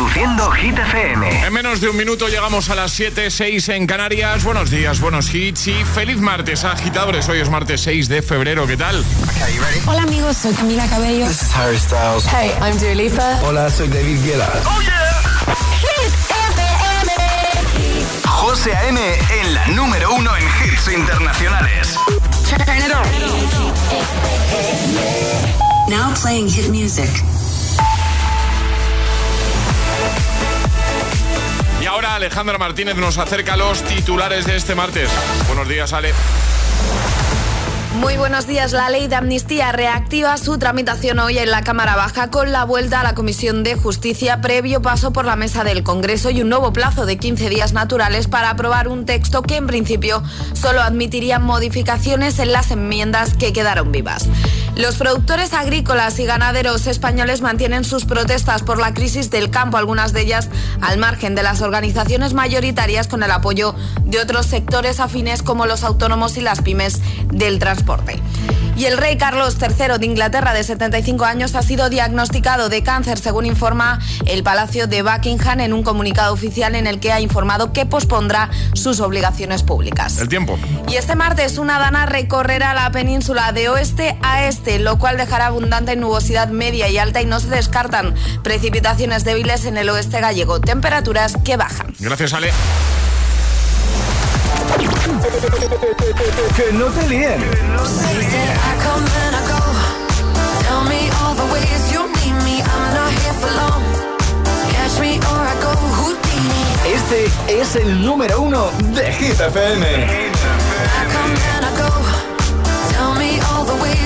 Reproduciendo Hit FM. En menos de un minuto llegamos a las 7, 6 en Canarias. Buenos días, buenos hits y feliz martes, agitadores. Hoy es martes 6 de febrero. ¿Qué tal? Hola amigos, soy Camila Cabello. This is Harry Styles. Hey, I'm Dua Lipa. Hola, soy David Guetta. ¡Oh, yeah! Hit FM. José A.M. en la número uno en hits internacionales. Turn it on. Now playing hit music. Alejandra Martínez nos acerca a los titulares de este martes. Buenos días, Ale. Muy buenos días. La ley de amnistía reactiva su tramitación hoy en la Cámara Baja con la vuelta a la Comisión de Justicia previo paso por la mesa del Congreso y un nuevo plazo de 15 días naturales para aprobar un texto que en principio solo admitiría modificaciones en las enmiendas que quedaron vivas. Los productores agrícolas y ganaderos españoles mantienen sus protestas por la crisis del campo, algunas de ellas al margen de las organizaciones mayoritarias con el apoyo de otros sectores afines como los autónomos y las pymes del transporte. Y el rey Carlos III de Inglaterra, de 75 años, ha sido diagnosticado de cáncer, según informa el Palacio de Buckingham en un comunicado oficial en el que ha informado que pospondrá sus obligaciones públicas. El tiempo. Y este martes una dana recorrerá la península de oeste a este, lo cual dejará abundante nubosidad media y alta y no se descartan precipitaciones débiles en el oeste gallego, temperaturas que bajan. Gracias, Ale. Que no te líen. Este es el número uno de Hit FM. Everybody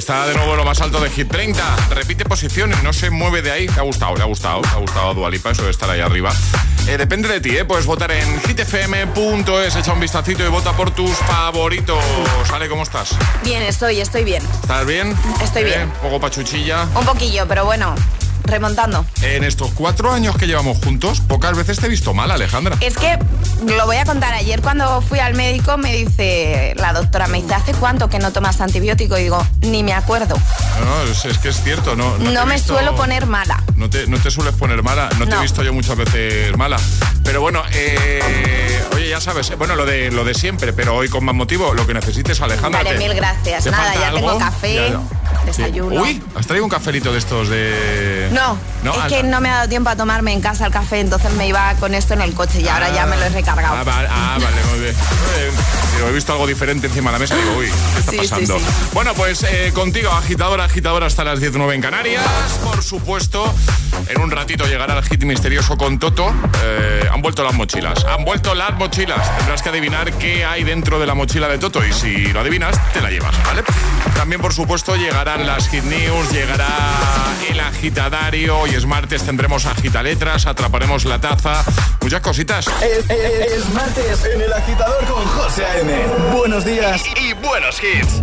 está de nuevo en lo más alto de Hit 30. Repite posiciones, no se mueve de ahí. Le ha gustado, le ha gustado, le ha gustado a Dua Lipa, eso de estar ahí arriba. Eh, depende de ti, ¿eh? Puedes votar en hitfm.es, echa un vistacito y vota por tus favoritos. ¿Sale cómo estás? Bien, estoy, estoy bien. ¿Estás bien? Estoy ¿Eh? bien. Un poco pachuchilla. Un poquillo, pero bueno, remontando. En estos cuatro años que llevamos juntos, pocas veces te he visto mal, Alejandra. Es que lo voy a contar. Ayer cuando fui al médico me dice la doctora, me dice, ¿hace cuánto que no tomas antibiótico? Y digo, ni me acuerdo. No, es, es que es cierto, no. No, me visto- suelo poner mala. No te, no te sueles poner mala, no, te he visto yo muchas veces mala. Pero bueno, eh, oye, ya sabes, bueno, lo de, lo de siempre, pero hoy con más motivo, lo que necesites, Alejandra. Vale, te- mil gracias. ¿te Nada, ya algo? tengo café, Ya, desayuno. Uy, ¿has traído un cafelito de estos de...? No, es ah, que no me ha dado tiempo a tomarme en casa el café, entonces me iba con esto en el coche y ahora ya me lo he recargado. Ah, vale, ah, vale, muy bien. Eh, digo, he visto algo diferente encima de la mesa y digo, uy, ¿qué está Sí, sí, pasando? sí. Bueno, pues eh, contigo, agitadora, agitadora, hasta las 19 en Canarias. Por supuesto, en un ratito llegará el hit misterioso con Toto. Eh, han vuelto las mochilas. Han vuelto las mochilas. Tendrás que adivinar qué hay dentro de la mochila de Toto y si lo adivinas, te la llevas, ¿vale? También, por supuesto, llegarán las hit news, llegará el agitadario. Hoy es martes, tendremos agitaletras, atraparemos la taza, muchas cositas. Es, es- es martes en el agitador con José A.M. Buenos días. Y buenos hits.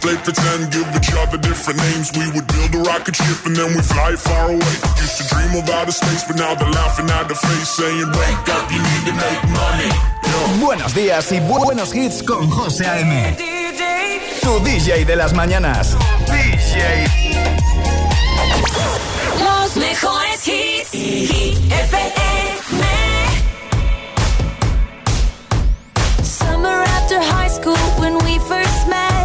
Play pretend, give each other different names. We would build a rocket ship and then we fly far away. Used to dream of outer space, but now they're laughing at the face, saying, Wake up, you need to make money. Buenos días y buenos hits con José A.M. Tu DJ de las mañanas. DJ. Los mejores hits. Hit FM. Summer after high school when we first met.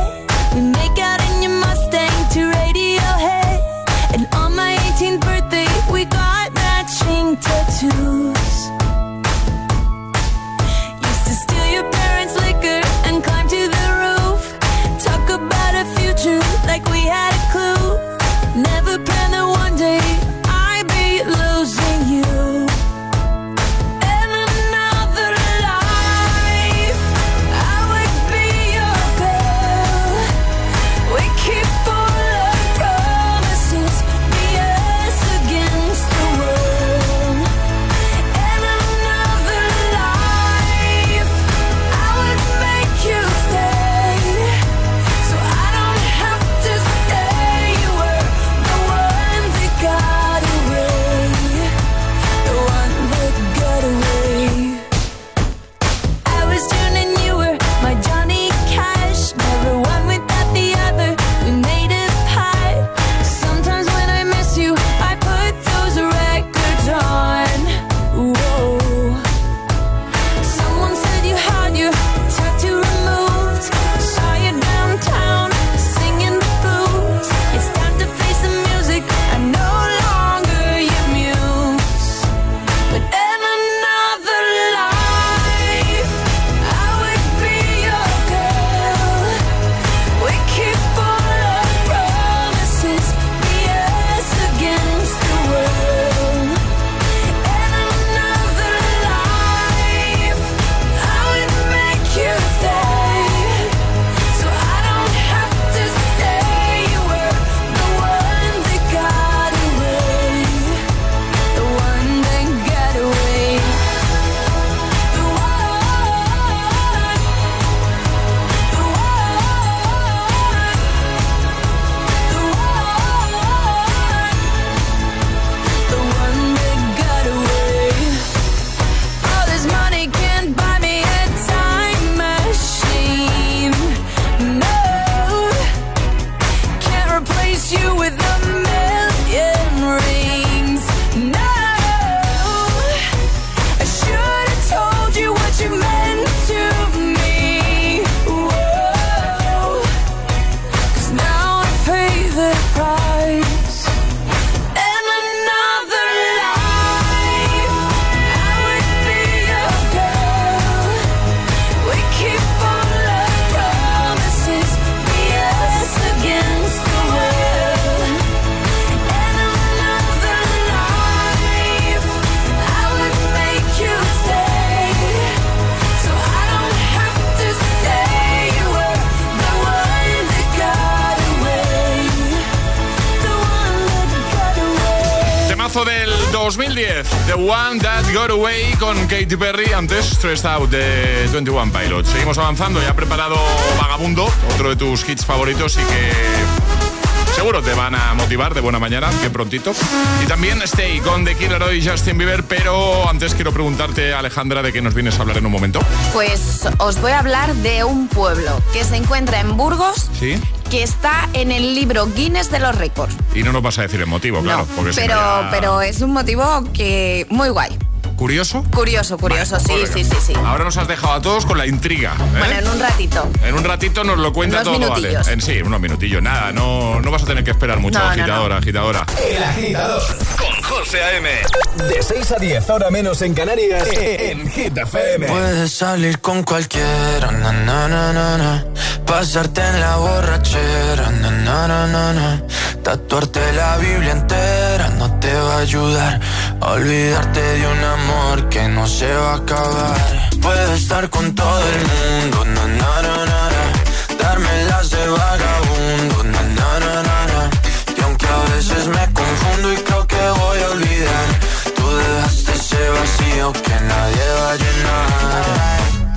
Katy Perry, antes Stressed Out de 21 Pilots. Seguimos avanzando, ya ha preparado Vagabundo, otro de tus hits favoritos y que seguro te van a motivar de buena mañana, bien prontito. Y también Stay con The Killer y Justin Bieber, pero antes quiero preguntarte, Alejandra, de qué nos vienes a hablar en un momento. Pues os voy a hablar de un pueblo que se encuentra en Burgos, ¿Sí? que está en el libro Guinness de los récords. Y no nos vas a decir el motivo, claro. No, porque pero, ya- pero es un motivo que muy guay. ¿Curioso? Curioso, curioso, Vale, sí, sí, sí, sí. Ahora nos has dejado a todos con la intriga. ¿eh? Bueno, en un ratito. En un ratito nos lo cuenta Unos todo, ¿vale? minutillos. En sí, unos minutillos. Nada, no, no vas a tener que esperar mucho, No, no, agitadora, agitadora. El agitador. Con José A.M. De 6 a 10, ahora menos en Canarias. En Hit FM. Puedes salir con cualquiera, na, na, na. Pasarte en la borrachera, na, na, na, na, tatuarte la Biblia entera no te va a ayudar olvidarte de un amor que no se va a acabar. Puedes estar con todo el mundo, na, na, na, na, darme las de vagabundo, na, na, na, na. y aunque a veces me confundo y creo que voy a olvidar, tú dejaste ese vacío que nadie va a llenar.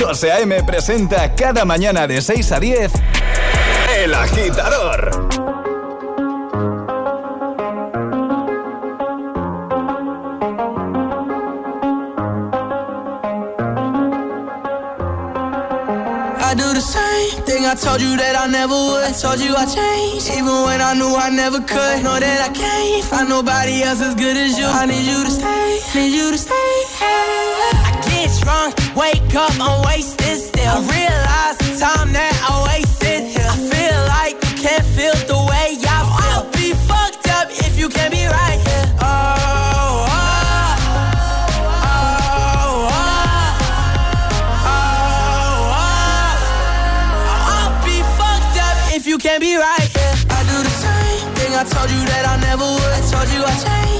José A.M. presenta cada mañana de 6 a 10 El Agitador. I do the same thing I told you that I never would. I told you I changed, even when I knew I never could. Know that I can't find nobody else as good as you. I need you to stay, need you to stay. I get drunk, wake up, I'm wasted still. I realize the time that I wasted here. I feel like you can't feel the way I feel. I'll be fucked up if you can't be right here. Oh, oh, oh, oh, oh, oh. I'll be fucked up if you can't be right here. I do the same thing I told you that I never would. I told you I changed,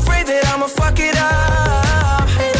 Afraid that I'ma fuck it up.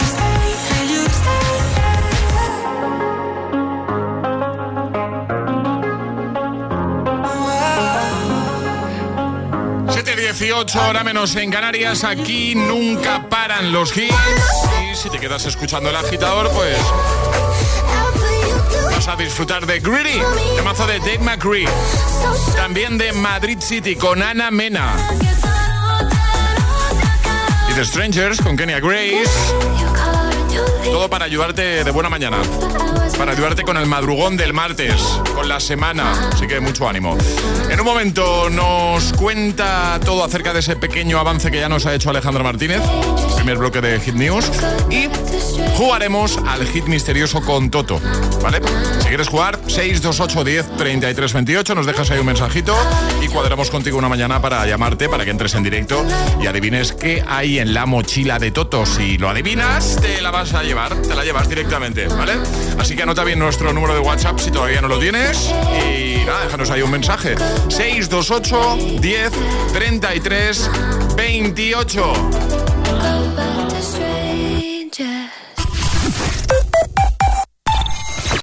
7.18, hora menos en Canarias. Aquí nunca paran los hits. Y si te quedas escuchando el agitador, pues vas a disfrutar de Greedy, temazo de Dave McCree. También de Madrid City con Ana Mena. Y de Strangers con Kenya Grace. Todo para ayudarte de buena mañana. Para ayudarte con el madrugón del martes, con la semana. Así que mucho ánimo. En un momento nos cuenta todo acerca de ese pequeño avance que ya nos ha hecho Alejandro Martínez. Primer bloque de Hit News. Y jugaremos al hit misterioso con Toto. ¿Vale? Si quieres jugar, 628 10 33 28. Nos dejas ahí un mensajito y cuadramos contigo una mañana para llamarte, para que entres en directo y adivines qué hay en la mochila de Toto. Si lo adivinas, te la vas a llevar, te la llevas directamente, ¿vale? Así que anota bien nuestro número de WhatsApp si todavía no lo tienes y nada, déjanos ahí un mensaje. 628 10 33 28.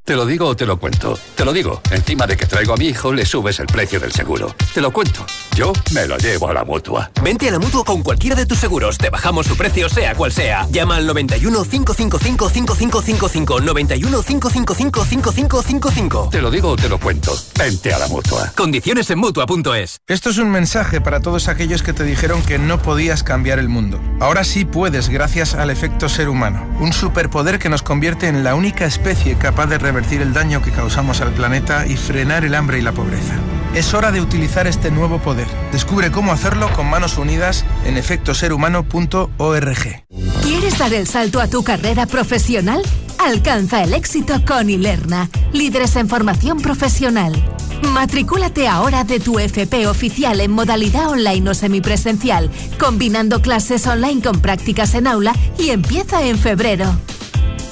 Te lo digo o te lo cuento. Te lo digo. Encima de que traigo a mi hijo, le subes el precio del seguro. Te lo cuento. Yo me lo llevo a la mutua. Vente a la mutua con cualquiera de tus seguros. Te bajamos su precio, sea cual sea. Llama al 91 555 5555. 91 555 5555. Te lo digo o te lo cuento. Vente a la mutua. Condiciones en mutua.es. Esto es un mensaje para todos aquellos que te dijeron que no podías cambiar el mundo. Ahora sí puedes, gracias al efecto ser humano. Un superpoder que nos convierte en la única especie capaz de revertir el daño que causamos al planeta y frenar el hambre y la pobreza. Es hora de utilizar este nuevo poder. Descubre cómo hacerlo con manos unidas en efectoserhumano.org. ¿Quieres dar el salto a tu carrera profesional? Alcanza el éxito con Ilerna, líderes en formación profesional. Matricúlate ahora de tu FP oficial en modalidad online o semipresencial, combinando clases online con prácticas en aula y empieza en febrero.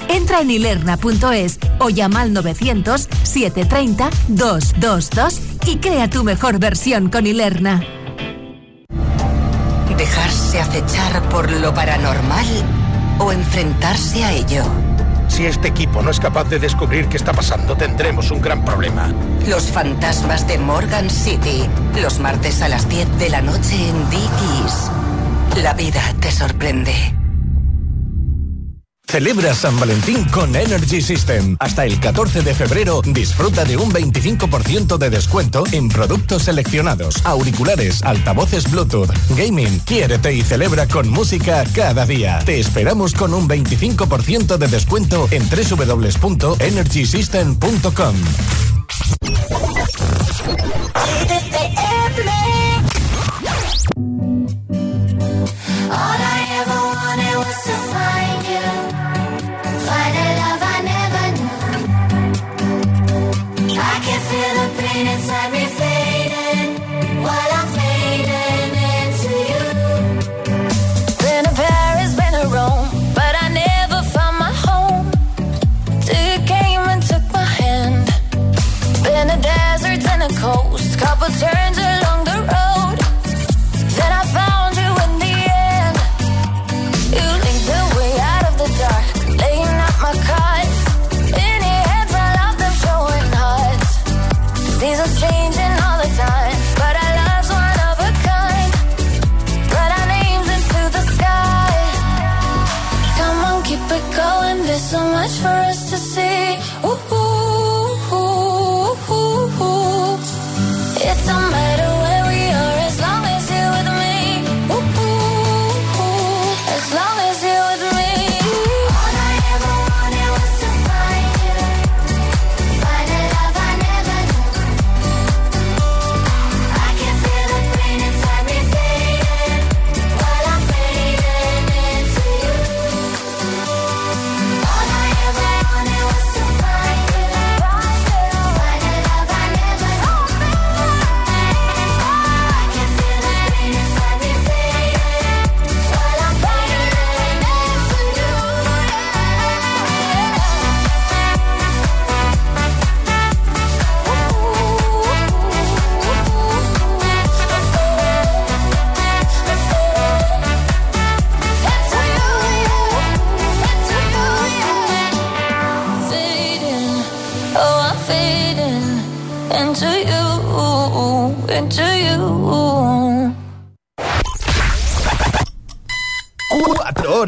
Entra en ilerna.es o llama al 900-730-222 y crea tu mejor versión con Ilerna. ¿Dejarse acechar por lo paranormal o enfrentarse a ello? Si este equipo no es capaz de descubrir qué está pasando, tendremos un gran problema. Los fantasmas de Morgan City, los martes a las 10 de la noche en Dickies. La vida te sorprende. Celebra San Valentín con Energy System. Hasta el 14 de febrero disfruta de un 25% de descuento en productos seleccionados, auriculares, altavoces Bluetooth, gaming. Quiérete y celebra con música cada día. Te esperamos con un 25% de descuento en www.energysystem.com. turn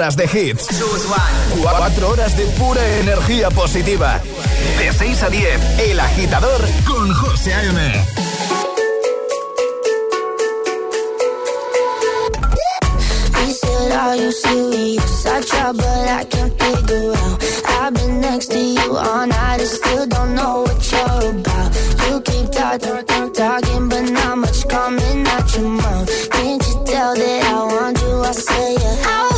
horas de hits. Cuatro horas de pura energía positiva. De 6 a 10, El Agitador con José A.M. Are you serious? I try, but I can't figure out. I've been next to you all night and still don't know what you're about. You keep talking, talk, talking, but not much coming out your mouth. Can't you tell that I want you? I say, yeah. I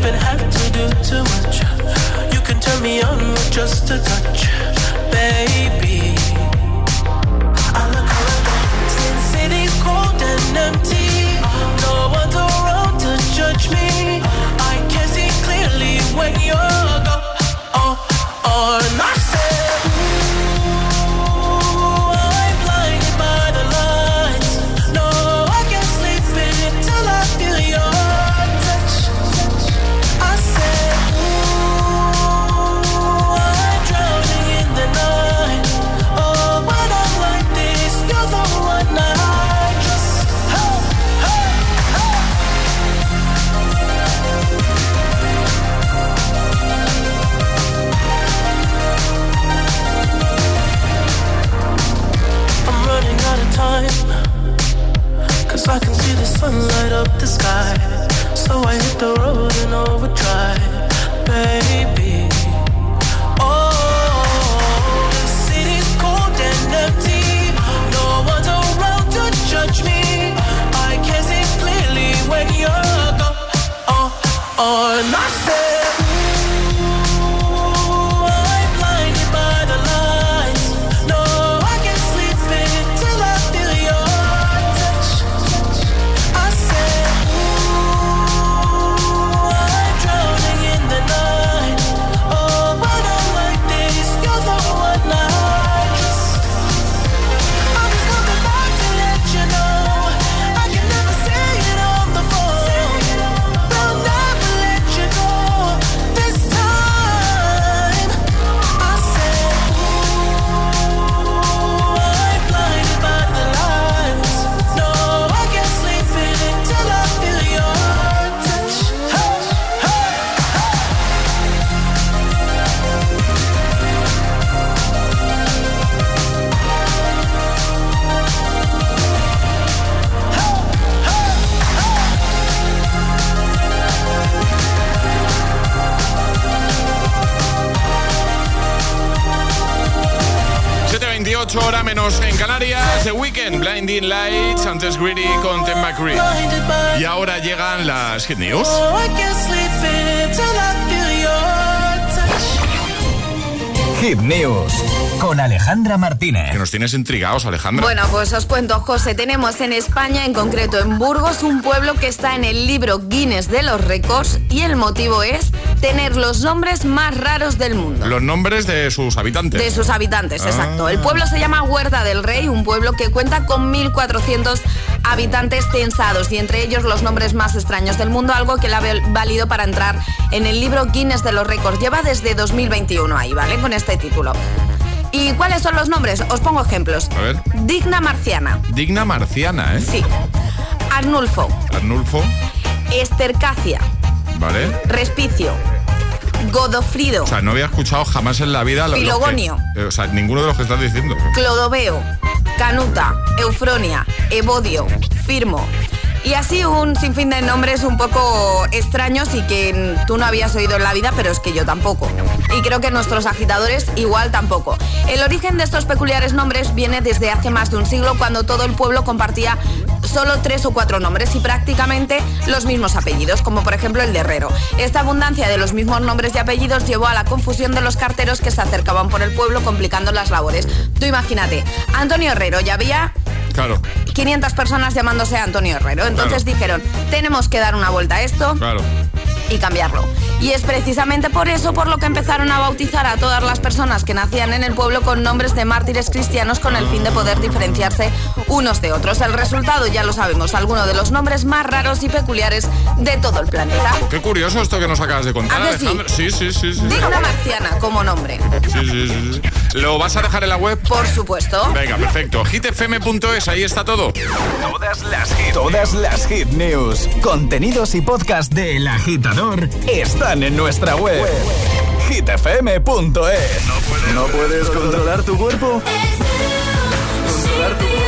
Even have to do too much. You can turn me on with just a touch, Blinding Lights, antes Greedy con Tim McCree. Y ahora llegan las Hit News. Hit News con Alejandra Martínez. Que nos tienes intrigados, Alejandra. Bueno, pues os cuento, José, tenemos en España, en concreto en Burgos, un pueblo que está en el libro Guinness de los récords y el motivo es tener los nombres más raros del mundo. Los nombres de sus habitantes. De sus habitantes, Ah. exacto. El pueblo se llama Huerta del Rey, un pueblo que cuenta con 1.400 habitantes censados y entre ellos los nombres más extraños del mundo, algo que le ha val- valido para entrar en el libro Guinness de los récords. Lleva desde 2021 ahí, ¿vale? Con este título. ¿Y cuáles son los nombres? Os pongo ejemplos. A ver. Digna Marciana. Digna marciana, ¿eh? Sí. Arnulfo. Arnulfo, Estercacia. ¿vale? Respicio. Godofrido. O sea, no había escuchado jamás en la vida. lo- los que- Filogonio. eh, o sea, ninguno de los que estás diciendo. Clodoveo, Canuta, Eufronia, Evodio, Firmo. Y así un sinfín de nombres un poco extraños y que tú no habías oído en la vida, pero es que yo tampoco. Y creo que nuestros agitadores igual tampoco. El origen de estos peculiares nombres viene desde hace más de un siglo cuando todo el pueblo compartía solo tres o cuatro nombres y prácticamente los mismos apellidos, como por ejemplo el de Herrero. Esta abundancia de los mismos nombres y apellidos llevó a la confusión de los carteros que se acercaban por el pueblo complicando las labores. Tú imagínate, Antonio Herrero, ya había Claro, 500 personas llamándose Antonio Herrero. Entonces Claro. dijeron, tenemos que dar una vuelta a esto claro. y cambiarlo. Y es precisamente por eso por lo que empezaron a bautizar a todas las personas que nacían en el pueblo con nombres de mártires cristianos con el fin de poder diferenciarse unos de otros. El resultado ya lo sabemos, algunos de los nombres más raros y peculiares de todo el planeta. Qué curioso esto que nos acabas de contar, ¿A que sí? Alejandro. Sí, sí, sí. sí, sí. Digna marciana como nombre. Sí, sí, sí. ¿Lo vas a dejar en la web? Por supuesto. Venga, perfecto. hitfm.es, ahí está todo. Todas las hit, todas las hit news, contenidos y podcast de El Agitador están en nuestra web. hitfm.es. No puedes controlar tu cuerpo. Controlar tu No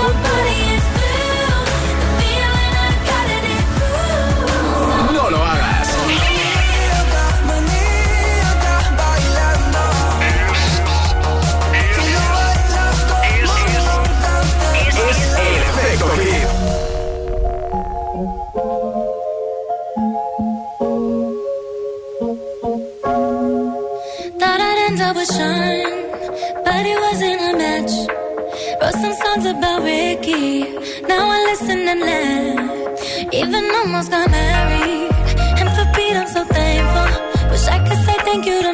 With Sean, but it wasn't a match. Wrote some songs about Ricky, now I listen and laugh. Even almost got married, and for Pete I'm so thankful. Wish I could say thank you to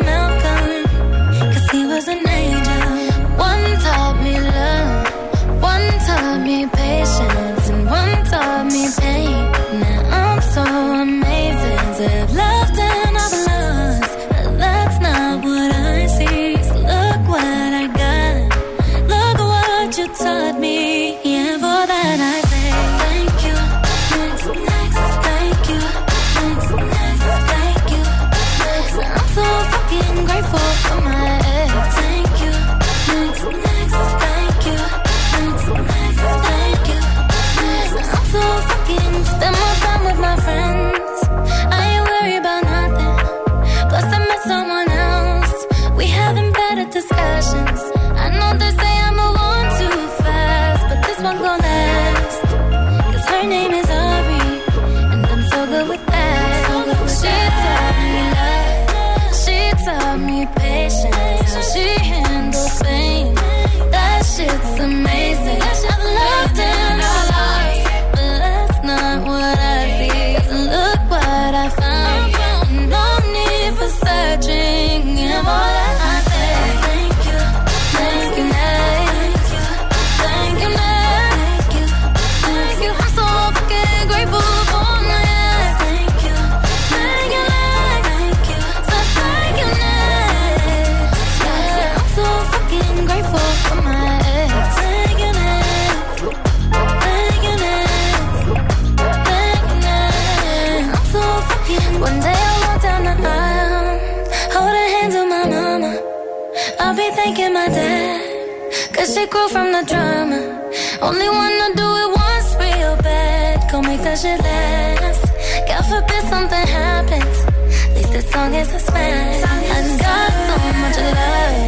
fucking grateful for my grew from the drama. Only wanna do it once real bad, go make that shit last. God forbid something happens, at least this song is a smash. I got so much love,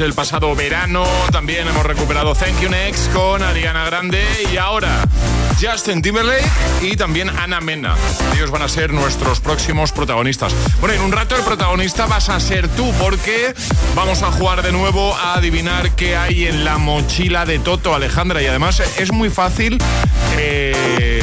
hits pasado verano. También hemos recuperado Thank You Next con Ariana Grande y ahora Justin Timberlake y también Ana Mena. Ellos van a ser nuestros próximos protagonistas. Bueno, en un rato el protagonista vas a ser tú porque vamos a jugar de nuevo a adivinar qué hay en la mochila de Toto Alejandra y además es muy fácil. eh,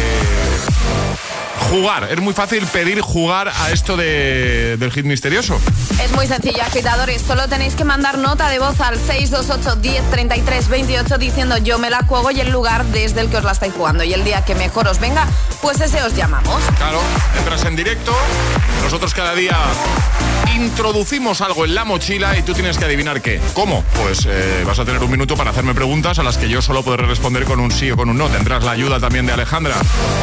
Jugar, es muy fácil pedir jugar a esto de- del hit misterioso. Es muy sencillo, agitadores. Solo tenéis que mandar nota de voz al 628 10 33 28 diciendo yo me la juego y el lugar desde el que os la estáis jugando. Y el día que mejor os venga, pues ese os llamamos. Claro, entras en directo, nosotros cada día introducimos algo en la mochila y tú tienes que adivinar qué. ¿Cómo? Pues eh, vas a tener un minuto para hacerme preguntas a las que yo solo podré responder con un sí o con un no. Tendrás la ayuda también de Alejandra.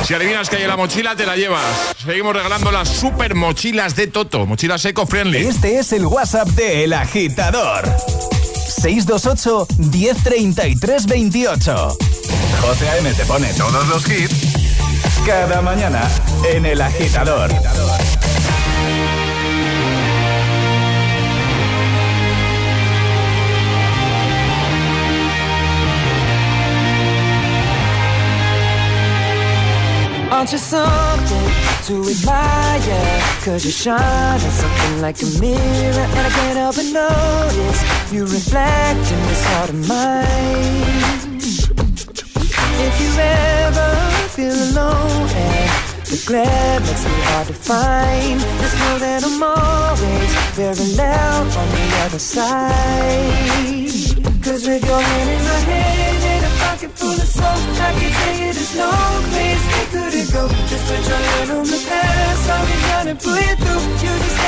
Si adivinas qué hay en la mochila, te la llevas. Seguimos regalando las super mochilas de Toto, mochilas eco-friendly. Este es el WhatsApp de El Agitador. 628 1033 28. José A.M. te pone todos los hits cada mañana en El Agitador. Aren't you something to admire? Cause you shine on something like a mirror And I can't help but notice You reflect in this heart of mine If you ever feel alone and the glare makes me hard to find Just know that I'm always very loud on the other side Cause with your hand in my hand pocket full of soap I can tell you there's no place we couldn't go Just put your hand on the past. I'll be trying to pull you through You just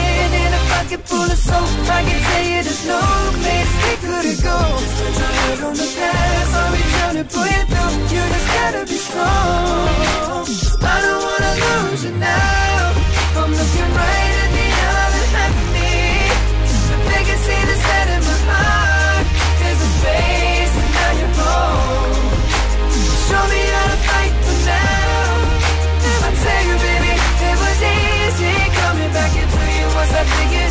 pocket full of soap. I can tell you there's no place we couldn't go. Just your head on the past. I'll be trying to pull you through. You just gotta be strong. I don't wanna lose you now. I'm looking right at the other half of me. But they can see the set in my heart. There's a space and now you're home. Show me how to fight for now. If I tell you, baby, it was easy coming back into you once I figured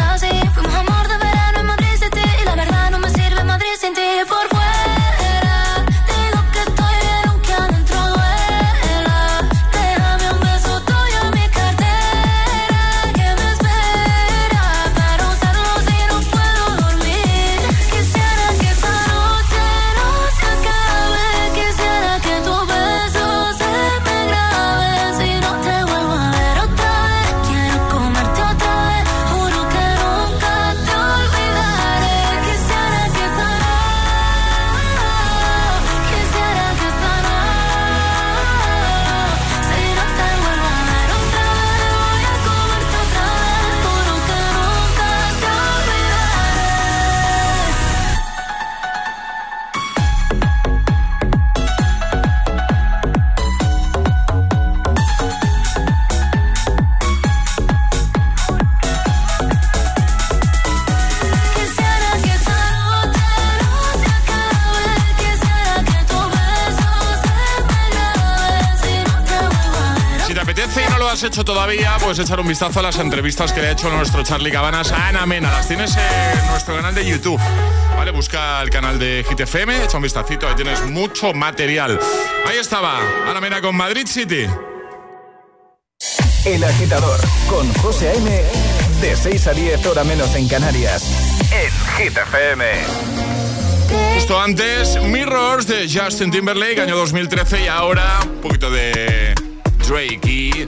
hecho todavía, puedes echar un vistazo a las entrevistas que le ha hecho nuestro Charlie Cabanas a Ana Mena. Las tienes en nuestro canal de YouTube. Vale, busca el canal de Hit FM, echa un vistacito, ahí tienes mucho material. Ahí estaba, Ana Mena con Madrid City. El agitador con José A.M. De 6 a 10 hora menos en Canarias. En Hit FM. Justo antes, Mirrors de Justin Timberlake, año 2013, y ahora un poquito de Drake y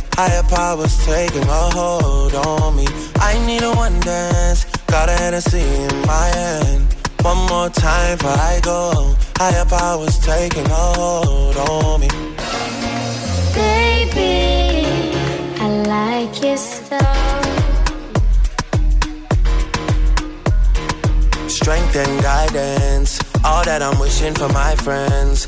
Higher powers taking a hold on me. I need a one dance. Got a Hennessy in my hand. One more time before I go. Higher powers taking a hold on me. Baby, I like your stuff. Strength and guidance. All that I'm wishing for my friends.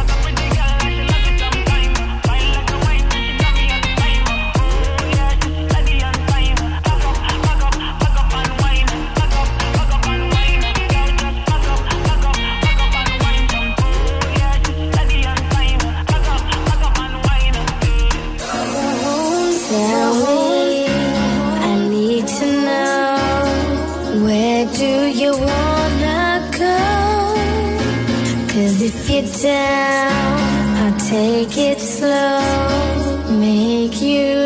Take it slow, make you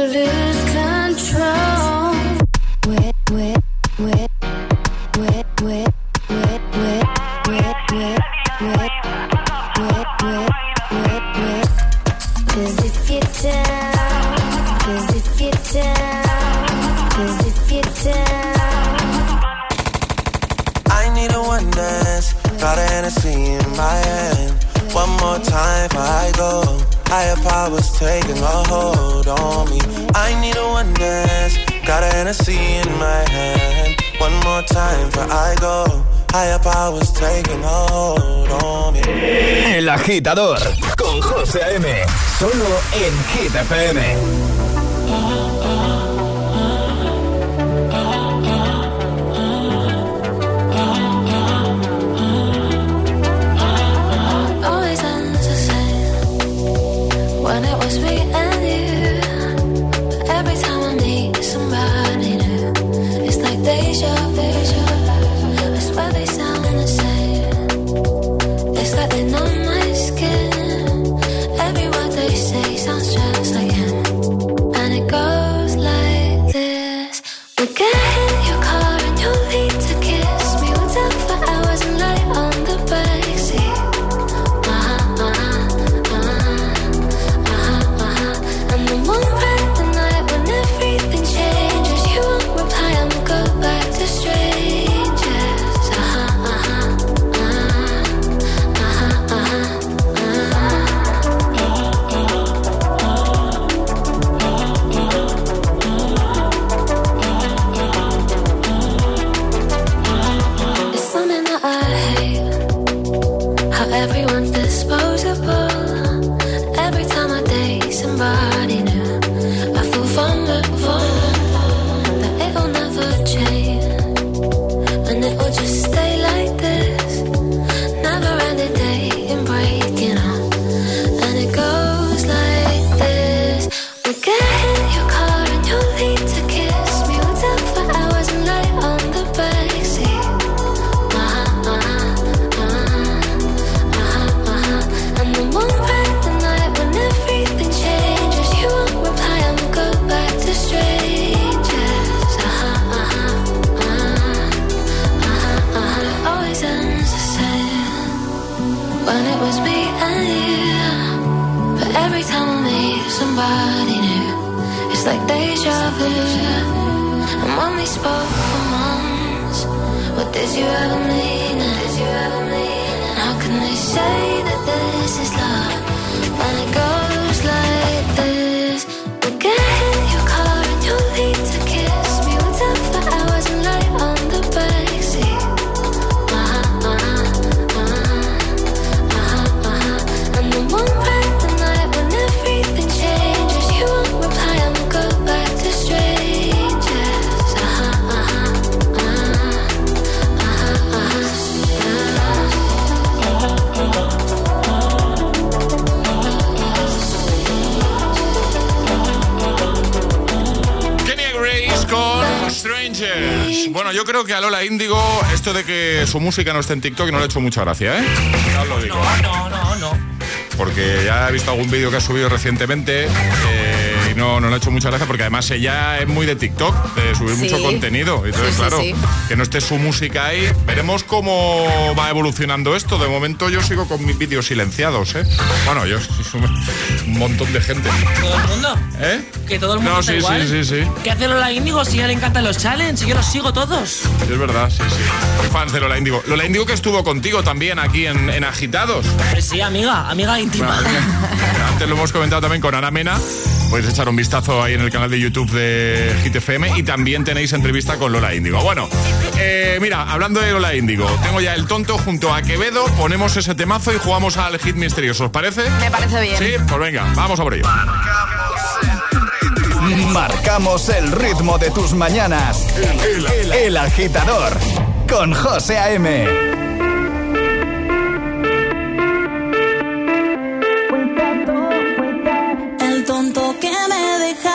In my hand. One more time before I go. Taking hold on me. El agitador con José A.M. Solo en Hit you. ever creo que a Lola Índigo esto de que su música no esté en TikTok no le ha hecho mucha gracia, ¿eh? Ya os lo digo. No, no, no. Porque ya he visto algún vídeo que ha subido recientemente eh, no, no le ha hecho mucha gracia porque además ella es muy de TikTok, de subir Sí. mucho contenido. Entonces, Sí, claro, sí. que no esté su música ahí. Veremos cómo va evolucionando esto. De momento yo sigo con mis vídeos silenciados, ¿eh? Bueno, yo un montón de gente. Todo el mundo. ¿Eh? Que todo el mundo No, está sí, igual. sí, sí, sí. ¿Qué hace Lola Índigo si a ella le encantan los challenges? Yo los sigo todos. Es verdad, sí, sí. Soy fans de Lola Índigo. Lola Índigo que estuvo contigo también aquí en, en Agitados. Pues sí, amiga, amiga íntima. Antes lo hemos comentado también con Ana Mena. Podéis echar un vistazo ahí en el canal de YouTube de Hit FM y también tenéis entrevista con Lola Índigo. Bueno, eh, mira, hablando de Lola Índigo, tengo ya el tonto junto a Quevedo, ponemos ese temazo y jugamos al hit misterioso. ¿Os parece? Me parece bien. Sí, pues venga, vamos a por ello. Marcamos el ritmo de tus mañanas. El, agitador con José A.M. El tonto que me dejaste,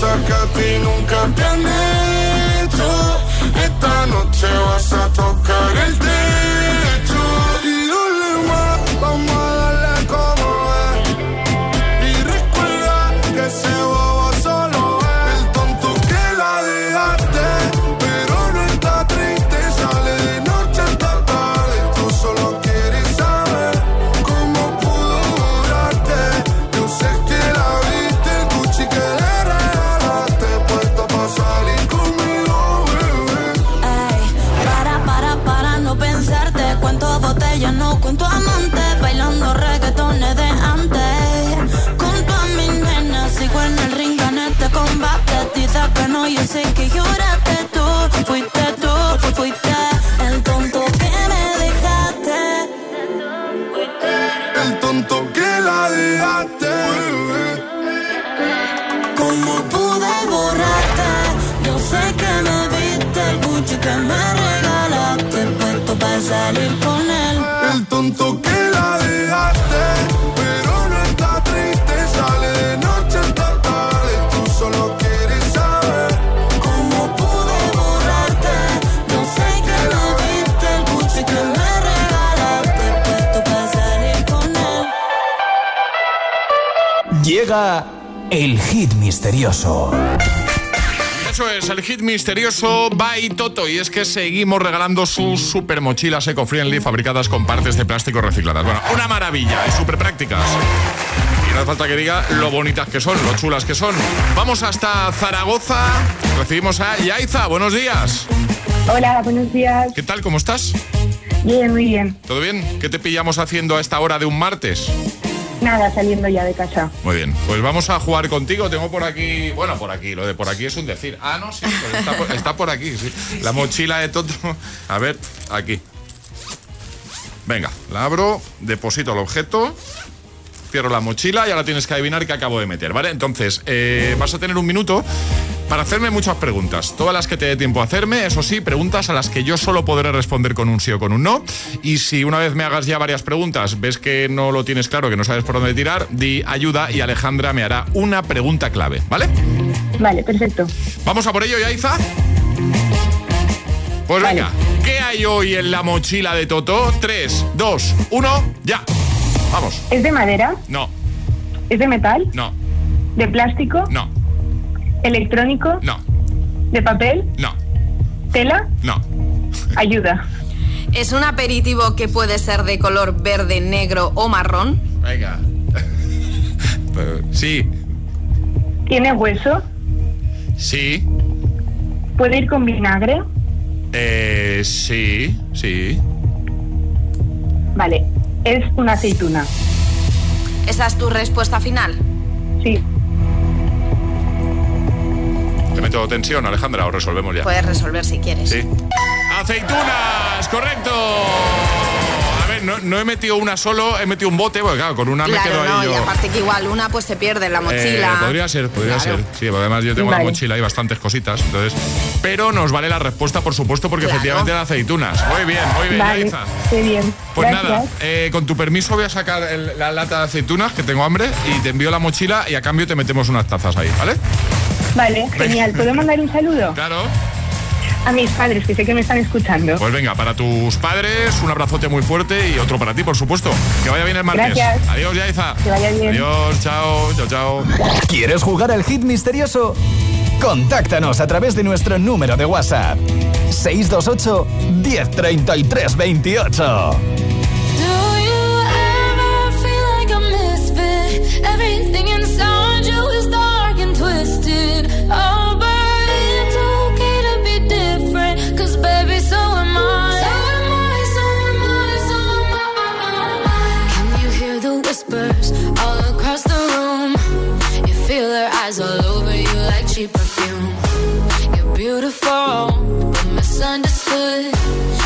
cosas que a ti nunca te han hecho. Esta noche vas a tocar el techo. Salir con él. El tonto que la dejaste, pero no está triste, sale de noche hasta tarde. Tú solo quieres saber ¿Cómo pude borrarte? Yo sé que me viste el Gucci que me regalaste. Puesto para salir con él. Llega el hit misterioso. Eso es, el hit misterioso by Toto. Y es que seguimos regalando sus super mochilas eco-friendly fabricadas con partes de plástico recicladas. Bueno, una maravilla y súper prácticas. Y no hace falta que diga lo bonitas que son, lo chulas que son. Vamos hasta Zaragoza. Recibimos a Yaiza. Buenos días. Hola, buenos días. ¿Qué tal? ¿Cómo estás? Bien, muy bien. ¿Todo bien? ¿Qué te pillamos haciendo a esta hora de un martes? Nada, saliendo ya de casa. Muy bien, pues vamos a jugar contigo. Tengo por aquí, bueno, por aquí, lo de por aquí es un decir. Ah, no, sí, pues está, por, aquí, sí. La mochila de Toto. A ver, aquí. Venga, la abro, deposito el objeto, cierro la mochila y ahora tienes que adivinar qué acabo de meter, ¿vale? Entonces, eh, vas a tener un minuto para hacerme muchas preguntas. Todas las que te dé tiempo a hacerme, eso sí, preguntas a las que yo solo podré responder con un sí o con un no. Y si una vez me hagas ya varias preguntas, ves que no lo tienes claro, que no sabes por dónde tirar, di ayuda y Alejandra me hará una pregunta clave, ¿vale? Vale, perfecto. ¿Vamos a por ello, Yaiza? Pues venga, ¿qué hay hoy en la mochila de Toto? 3, 2, 1, ya. Vamos. ¿Es de madera? No, ¿Es de metal? no, ¿De plástico? no, ¿Electrónico? no, ¿De papel? no, ¿Tela? no. Ayuda. ¿Es un aperitivo que puede ser de color verde, negro o marrón? Venga. Sí, ¿Tiene hueso? sí, ¿Puede ir con vinagre? eh, sí, sí. Vale. ¿Es una aceituna? ¿Esa es tu respuesta final? Sí. ¿Te meto tensión, Alejandra, o resolvemos ya? Puedes resolver si quieres. Sí. ¡Aceitunas! ¡Correcto! A ver, no, no he metido una solo, he metido un bote, porque claro, con una me quedo no, ahí yo. y aparte que igual una pues se pierde en la mochila. Eh, podría ser, podría Claro. ser. Sí, además yo tengo Vale. la mochila y bastantes cositas. Entonces, pero nos vale la respuesta, por supuesto, porque Claro. efectivamente eran aceitunas. Muy bien, muy bien, Vale. Yaiza. Qué bien. Pues Gracias. nada, eh, con tu permiso voy a sacar el- la lata de aceitunas, que tengo hambre, y te envío la mochila y a cambio te metemos unas tazas ahí, ¿vale? Vale, genial. ¿Puedo mandar un saludo? Claro. A mis padres, que sé que me están escuchando. Pues venga, para tus padres, un abrazote muy fuerte y otro para ti, por supuesto. Que vaya bien el martes. Gracias. Adiós, Yaiza. Que vaya bien. Adiós, chao, chao, chao. ¿Quieres jugar al hit misterioso? Contáctanos a través de nuestro número de WhatsApp. 628 1033 28. Do whispers all across the room. You feel her eyes all over you like cheap perfume. You're beautiful, but misunderstood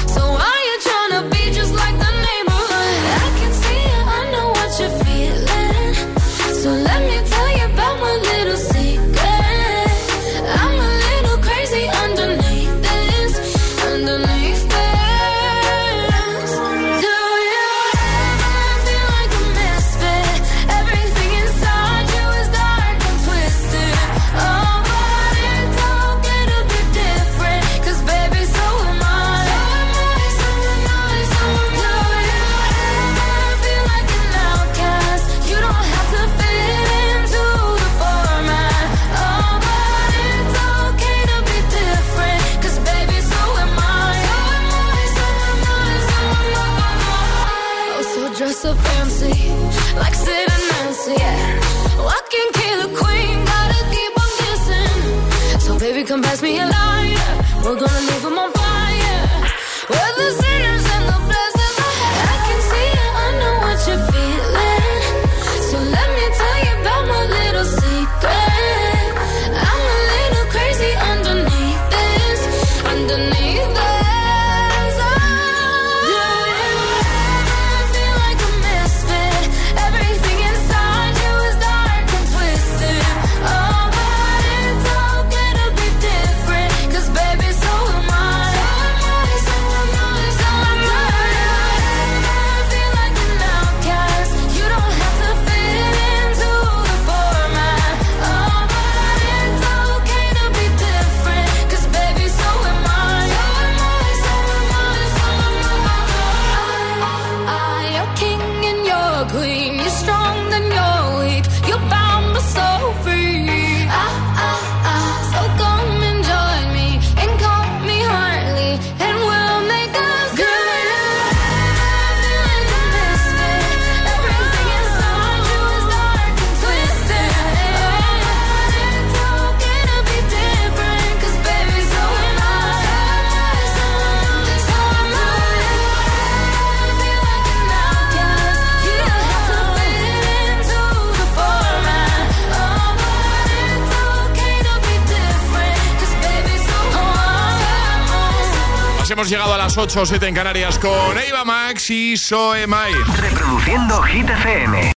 2, 8, 7 en Canarias con Eva Max y Soemai. Reproduciendo Hit FM.